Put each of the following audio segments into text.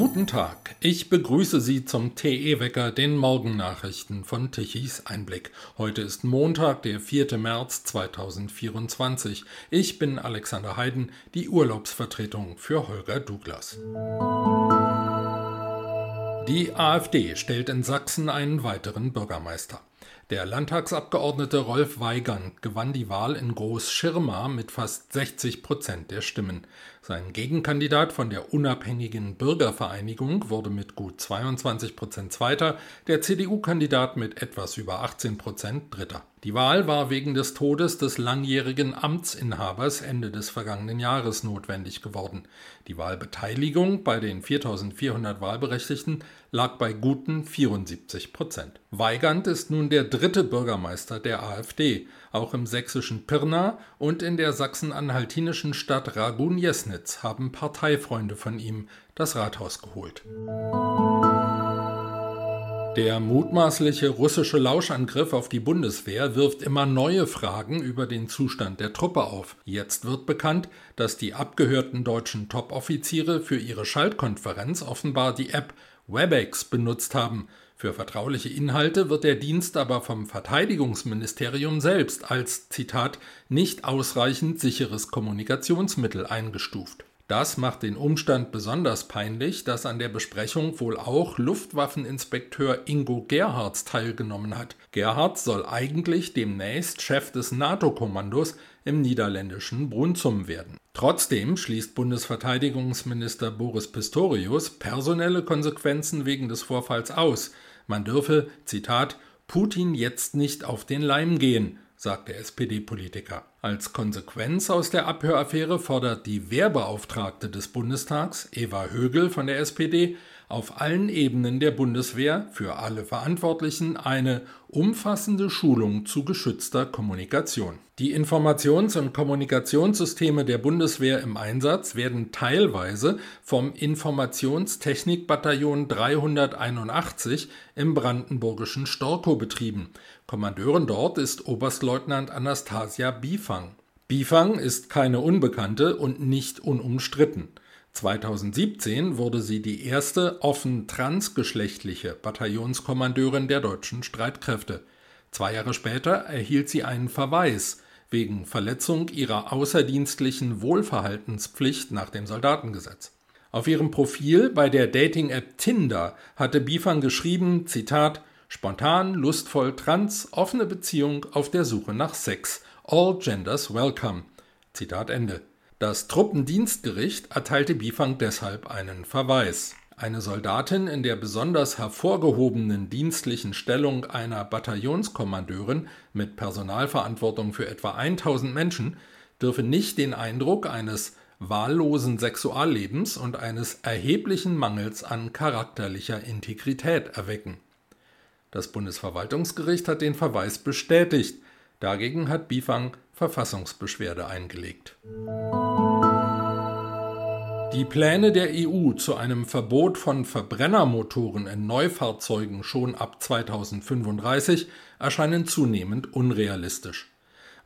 Guten Tag, ich begrüße Sie zum TE-Wecker, den Morgennachrichten von Tichys Einblick. Heute ist Montag, der 4. März 2024. Ich bin Alexander Heiden, die Urlaubsvertretung für Holger Douglas. Die AfD stellt in Sachsen einen weiteren Bürgermeister. Der Landtagsabgeordnete Rolf Weigand gewann die Wahl in Groß-Schirma mit fast 60 Prozent der Stimmen. Sein Gegenkandidat von der unabhängigen Bürgervereinigung wurde mit gut 22 Prozent Zweiter, der CDU-Kandidat mit etwas über 18 Prozent Dritter. Die Wahl war wegen des Todes des langjährigen Amtsinhabers Ende des vergangenen Jahres notwendig geworden. Die Wahlbeteiligung bei den 4400 Wahlberechtigten lag bei guten 74 Prozent. Weigand ist nun der dritte Bürgermeister der AfD. Auch im sächsischen Pirna und in der sachsen-anhaltinischen Stadt Ragun-Jesnitz haben Parteifreunde von ihm das Rathaus geholt. Der mutmaßliche russische Lauschangriff auf die Bundeswehr wirft immer neue Fragen über den Zustand der Truppe auf. Jetzt wird bekannt, dass die abgehörten deutschen Top-Offiziere für ihre Schaltkonferenz offenbar die App WebEx benutzt haben. Für vertrauliche Inhalte wird der Dienst aber vom Verteidigungsministerium selbst als Zitat nicht ausreichend sicheres Kommunikationsmittel eingestuft. Das macht den Umstand besonders peinlich, dass an der Besprechung wohl auch Luftwaffeninspekteur Ingo Gerhards teilgenommen hat. Gerhards soll eigentlich demnächst Chef des NATO-Kommandos im niederländischen Brunzum werden. Trotzdem schließt Bundesverteidigungsminister Boris Pistorius personelle Konsequenzen wegen des Vorfalls aus. Man dürfe, Zitat, Putin jetzt nicht auf den Leim gehen, sagt der SPD-Politiker. Als Konsequenz aus der Abhöraffäre fordert die Wehrbeauftragte des Bundestags, Eva Högel von der SPD, auf allen Ebenen der Bundeswehr für alle Verantwortlichen eine umfassende Schulung zu geschützter Kommunikation. Die Informations- und Kommunikationssysteme der Bundeswehr im Einsatz werden teilweise vom Informationstechnikbataillon 381 im brandenburgischen Storkow betrieben. Kommandeurin dort ist Oberstleutnant Anastasia Bifang. Bifang ist keine Unbekannte und nicht unumstritten. 2017 wurde sie die erste offen transgeschlechtliche Bataillonskommandeurin der deutschen Streitkräfte. Zwei Jahre später erhielt sie einen Verweis wegen Verletzung ihrer außerdienstlichen Wohlverhaltenspflicht nach dem Soldatengesetz. Auf ihrem Profil bei der Dating-App Tinder hatte Bifan geschrieben, Zitat, spontan, lustvoll, trans, offene Beziehung auf der Suche nach Sex. All genders welcome. Zitat Ende. Das Truppendienstgericht erteilte Bifang deshalb einen Verweis. Eine Soldatin in der besonders hervorgehobenen dienstlichen Stellung einer Bataillonskommandeurin mit Personalverantwortung für etwa 1000 Menschen dürfe nicht den Eindruck eines wahllosen Sexuallebens und eines erheblichen Mangels an charakterlicher Integrität erwecken. Das Bundesverwaltungsgericht hat den Verweis bestätigt. Dagegen hat Bifang Verfassungsbeschwerde eingelegt. Die Pläne der EU zu einem Verbot von Verbrennermotoren in Neufahrzeugen schon ab 2035 erscheinen zunehmend unrealistisch.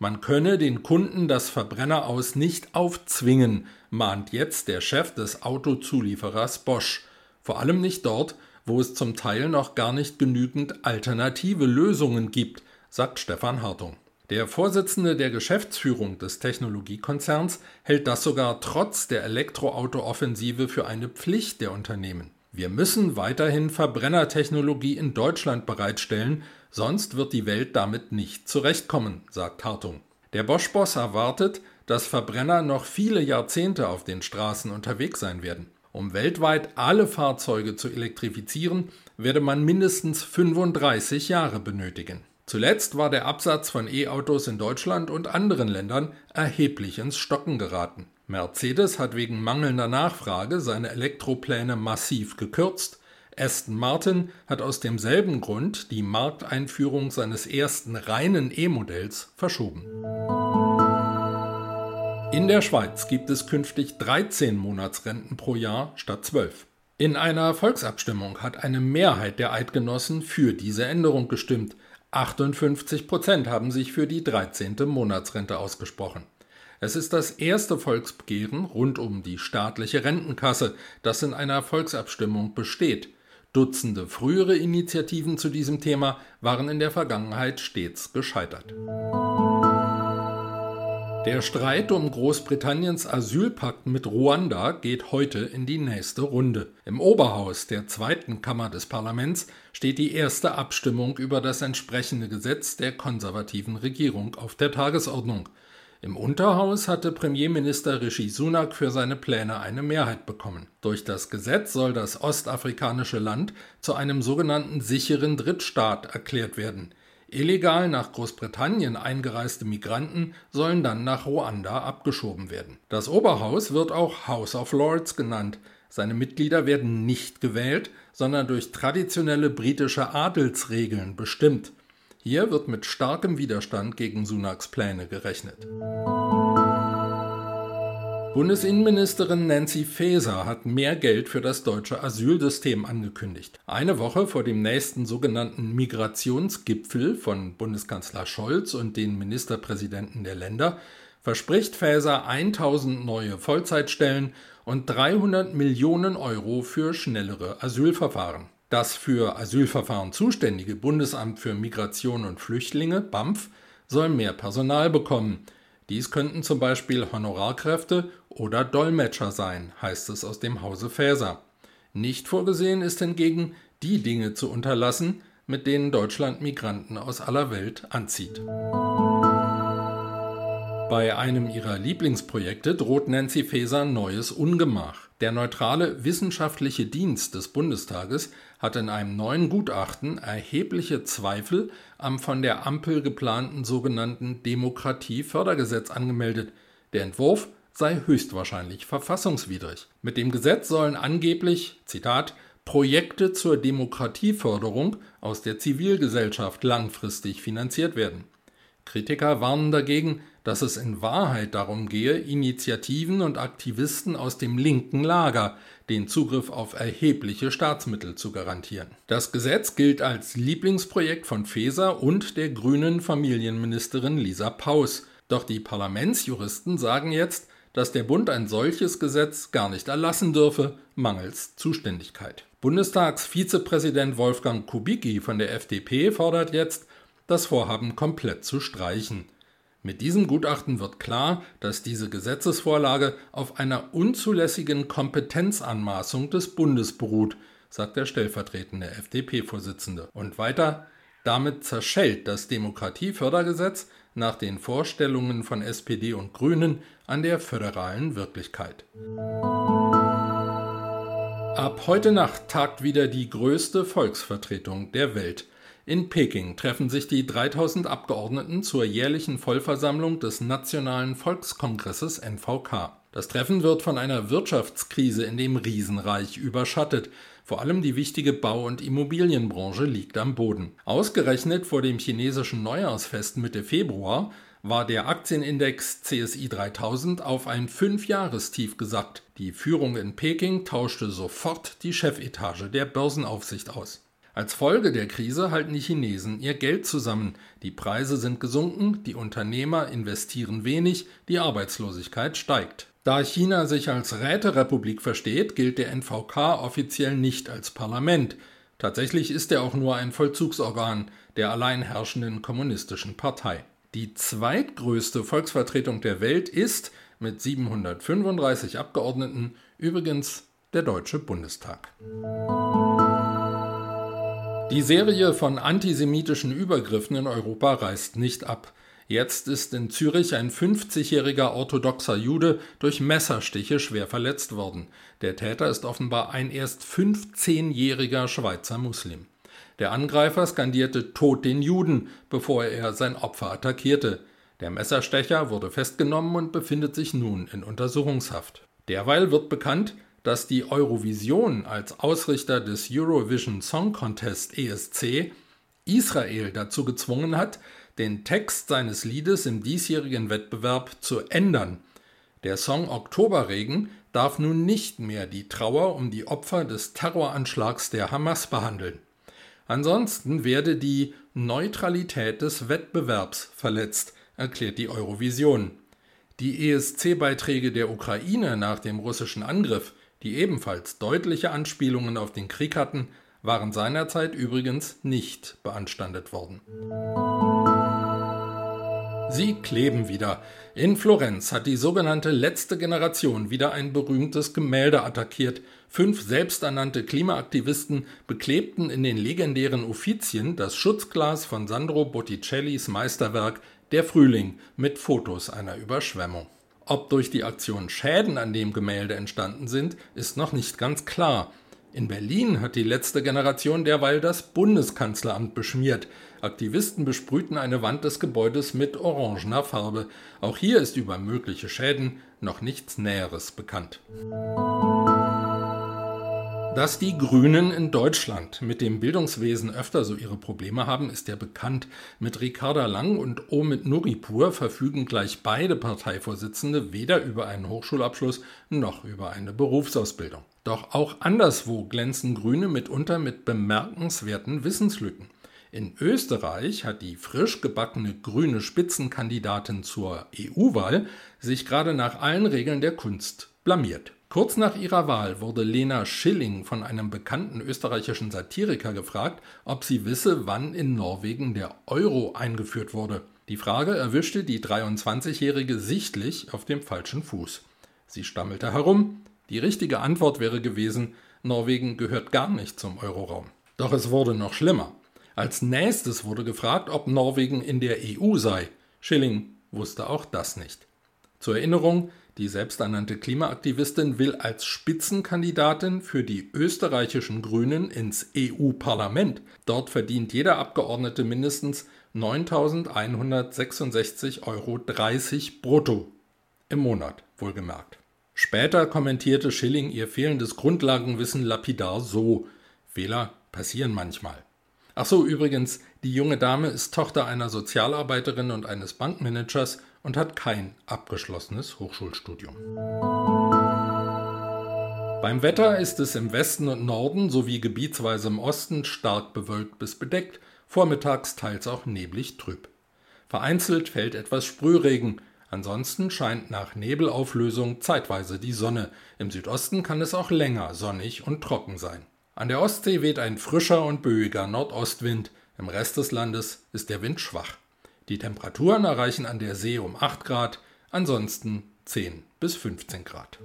Man könne den Kunden das Verbrenner aus nicht aufzwingen, mahnt jetzt der Chef des Autozulieferers Bosch. Vor allem nicht dort, wo es zum Teil noch gar nicht genügend alternative Lösungen gibt, sagt Stefan Hartung. Der Vorsitzende der Geschäftsführung des Technologiekonzerns hält das sogar trotz der Elektroauto-Offensive für eine Pflicht der Unternehmen. Wir müssen weiterhin Verbrennertechnologie in Deutschland bereitstellen, sonst wird die Welt damit nicht zurechtkommen, sagt Hartung. Der Bosch-Boss erwartet, dass Verbrenner noch viele Jahrzehnte auf den Straßen unterwegs sein werden. Um weltweit alle Fahrzeuge zu elektrifizieren, werde man mindestens 35 Jahre benötigen. Zuletzt war der Absatz von E-Autos in Deutschland und anderen Ländern erheblich ins Stocken geraten. Mercedes hat wegen mangelnder Nachfrage seine Elektropläne massiv gekürzt. Aston Martin hat aus demselben Grund die Markteinführung seines ersten reinen E-Modells verschoben. In der Schweiz gibt es künftig 13 Monatsrenten pro Jahr statt 12. In einer Volksabstimmung hat eine Mehrheit der Eidgenossen für diese Änderung gestimmt. 58 Prozent haben sich für die 13. Monatsrente ausgesprochen. Es ist das erste Volksbegehren rund um die staatliche Rentenkasse, das in einer Volksabstimmung besteht. Dutzende frühere Initiativen zu diesem Thema waren in der Vergangenheit stets gescheitert. Der Streit um Großbritanniens Asylpakt mit Ruanda geht heute in die nächste Runde. Im Oberhaus der zweiten Kammer des Parlaments steht die erste Abstimmung über das entsprechende Gesetz der konservativen Regierung auf der Tagesordnung. Im Unterhaus hatte Premierminister Rishi Sunak für seine Pläne eine Mehrheit bekommen. Durch das Gesetz soll das ostafrikanische Land zu einem sogenannten sicheren Drittstaat erklärt werden. Illegal nach Großbritannien eingereiste Migranten sollen dann nach Ruanda abgeschoben werden. Das Oberhaus wird auch House of Lords genannt. Seine Mitglieder werden nicht gewählt, sondern durch traditionelle britische Adelsregeln bestimmt. Hier wird mit starkem Widerstand gegen Sunaks Pläne gerechnet. Bundesinnenministerin Nancy Faeser hat mehr Geld für das deutsche Asylsystem angekündigt. Eine Woche vor dem nächsten sogenannten Migrationsgipfel von Bundeskanzler Scholz und den Ministerpräsidenten der Länder verspricht Faeser 1000 neue Vollzeitstellen und 300 Millionen Euro für schnellere Asylverfahren. Das für Asylverfahren zuständige Bundesamt für Migration und Flüchtlinge, BAMF, soll mehr Personal bekommen. Dies könnten zum Beispiel Honorarkräfte oder Dolmetscher sein, heißt es aus dem Hause Faeser. Nicht vorgesehen ist hingegen, die Dinge zu unterlassen, mit denen Deutschland Migranten aus aller Welt anzieht. Bei einem ihrer Lieblingsprojekte droht Nancy Faeser neues Ungemach. Der neutrale wissenschaftliche Dienst des Bundestages hat in einem neuen Gutachten erhebliche Zweifel am von der Ampel geplanten sogenannten Demokratiefördergesetz angemeldet. Der Entwurf sei höchstwahrscheinlich verfassungswidrig. Mit dem Gesetz sollen angeblich, Zitat, Projekte zur Demokratieförderung aus der Zivilgesellschaft langfristig finanziert werden. Kritiker warnen dagegen, dass es in Wahrheit darum gehe, Initiativen und Aktivisten aus dem linken Lager den Zugriff auf erhebliche Staatsmittel zu garantieren. Das Gesetz gilt als Lieblingsprojekt von Feser und der grünen Familienministerin Lisa Paus. Doch die Parlamentsjuristen sagen jetzt, dass der Bund ein solches Gesetz gar nicht erlassen dürfe, mangels Zuständigkeit. Bundestagsvizepräsident Wolfgang Kubicki von der FDP fordert jetzt, das Vorhaben komplett zu streichen. Mit diesem Gutachten wird klar, dass diese Gesetzesvorlage auf einer unzulässigen Kompetenzanmaßung des Bundes beruht, sagt der stellvertretende FDP-Vorsitzende. Und weiter, damit zerschellt das Demokratiefördergesetz nach den Vorstellungen von SPD und Grünen an der föderalen Wirklichkeit. Ab heute Nacht tagt wieder die größte Volksvertretung der Welt. In Peking treffen sich die 3000 Abgeordneten zur jährlichen Vollversammlung des Nationalen Volkskongresses NVK. Das Treffen wird von einer Wirtschaftskrise in dem Riesenreich überschattet. Vor allem die wichtige Bau- und Immobilienbranche liegt am Boden. Ausgerechnet vor dem chinesischen Neujahrsfest Mitte Februar war der Aktienindex CSI 3000 auf ein Fünfjahrestief gesackt. Die Führung in Peking tauschte sofort die Chefetage der Börsenaufsicht aus. Als Folge der Krise halten die Chinesen ihr Geld zusammen, die Preise sind gesunken, die Unternehmer investieren wenig, die Arbeitslosigkeit steigt. Da China sich als Räterepublik versteht, gilt der NVK offiziell nicht als Parlament. Tatsächlich ist er auch nur ein Vollzugsorgan der allein herrschenden kommunistischen Partei. Die zweitgrößte Volksvertretung der Welt ist mit 735 Abgeordneten übrigens der Deutsche Bundestag. Die Serie von antisemitischen Übergriffen in Europa reißt nicht ab. Jetzt ist in Zürich ein 50-jähriger orthodoxer Jude durch Messerstiche schwer verletzt worden. Der Täter ist offenbar ein erst 15-jähriger Schweizer Muslim. Der Angreifer skandierte Tod den Juden, bevor er sein Opfer attackierte. Der Messerstecher wurde festgenommen und befindet sich nun in Untersuchungshaft. Derweil wird bekannt, dass die Eurovision als Ausrichter des Eurovision Song Contest ESC Israel dazu gezwungen hat, den Text seines Liedes im diesjährigen Wettbewerb zu ändern. Der Song Oktoberregen darf nun nicht mehr die Trauer um die Opfer des Terroranschlags der Hamas behandeln. Ansonsten werde die Neutralität des Wettbewerbs verletzt, erklärt die Eurovision. Die ESC-Beiträge der Ukraine nach dem russischen Angriff, die ebenfalls deutliche Anspielungen auf den Krieg hatten, waren seinerzeit übrigens nicht beanstandet worden. Sie kleben wieder. In Florenz hat die sogenannte letzte Generation wieder ein berühmtes Gemälde attackiert. Fünf selbsternannte Klimaaktivisten beklebten in den legendären Uffizien das Schutzglas von Sandro Botticellis Meisterwerk Der Frühling mit Fotos einer Überschwemmung. Ob durch die Aktion Schäden an dem Gemälde entstanden sind, ist noch nicht ganz klar. In Berlin hat die letzte Generation derweil das Bundeskanzleramt beschmiert. Aktivisten besprühten eine Wand des Gebäudes mit orangener Farbe. Auch hier ist über mögliche Schäden noch nichts Näheres bekannt. Dass die Grünen in Deutschland mit dem Bildungswesen öfter so ihre Probleme haben, ist ja bekannt. Mit Ricarda Lang und Omid Nuripur verfügen gleich beide Parteivorsitzende weder über einen Hochschulabschluss noch über eine Berufsausbildung. Doch auch anderswo glänzen Grüne mitunter mit bemerkenswerten Wissenslücken. In Österreich hat die frisch gebackene grüne Spitzenkandidatin zur EU-Wahl sich gerade nach allen Regeln der Kunst blamiert. Kurz nach ihrer Wahl wurde Lena Schilling von einem bekannten österreichischen Satiriker gefragt, ob sie wisse, wann in Norwegen der Euro eingeführt wurde. Die Frage erwischte die 23-Jährige sichtlich auf dem falschen Fuß. Sie stammelte herum, die richtige Antwort wäre gewesen, Norwegen gehört gar nicht zum Euroraum. Doch es wurde noch schlimmer. Als nächstes wurde gefragt, ob Norwegen in der EU sei. Schilling wusste auch das nicht. Zur Erinnerung, die selbsternannte Klimaaktivistin will als Spitzenkandidatin für die österreichischen Grünen ins EU-Parlament. Dort verdient jeder Abgeordnete mindestens 9.166,30 Euro brutto. Im Monat, wohlgemerkt. Später kommentierte Schilling ihr fehlendes Grundlagenwissen lapidar so: Fehler passieren manchmal. Ach so, übrigens, die junge Dame ist Tochter einer Sozialarbeiterin und eines Bankmanagers und hat kein abgeschlossenes Hochschulstudium. Beim Wetter ist es im Westen und Norden sowie gebietsweise im Osten stark bewölkt bis bedeckt, vormittags teils auch neblig trüb. Vereinzelt fällt etwas Sprühregen, Ansonsten scheint nach Nebelauflösung zeitweise die Sonne. Im Südosten kann es auch länger sonnig und trocken sein. An der Ostsee weht ein frischer und böiger Nordostwind. Im Rest des Landes ist der Wind schwach. Die Temperaturen erreichen an der See um 8 Grad, ansonsten 10 bis 15 Grad.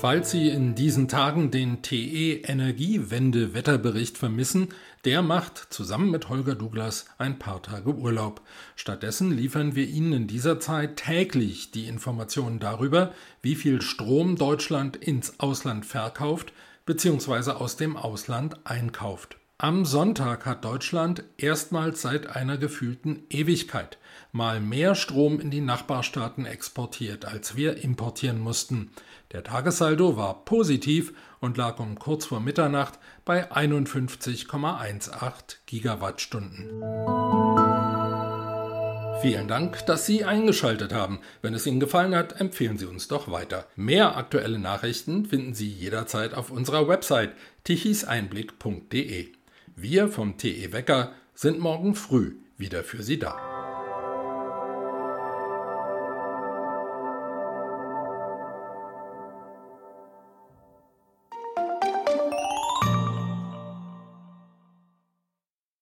Falls Sie in diesen Tagen den TE Energiewende Wetterbericht vermissen, der macht zusammen mit Holger Douglas ein paar Tage Urlaub. Stattdessen liefern wir Ihnen in dieser Zeit täglich die Informationen darüber, wie viel Strom Deutschland ins Ausland verkauft bzw. aus dem Ausland einkauft. Am Sonntag hat Deutschland erstmals seit einer gefühlten Ewigkeit mal mehr Strom in die Nachbarstaaten exportiert, als wir importieren mussten. Der Tagessaldo war positiv und lag um kurz vor Mitternacht bei 51,18 Gigawattstunden. Vielen Dank, dass Sie eingeschaltet haben. Wenn es Ihnen gefallen hat, empfehlen Sie uns doch weiter. Mehr aktuelle Nachrichten finden Sie jederzeit auf unserer Website tichiseinblick.de. Wir vom TE Wecker sind morgen früh wieder für Sie da.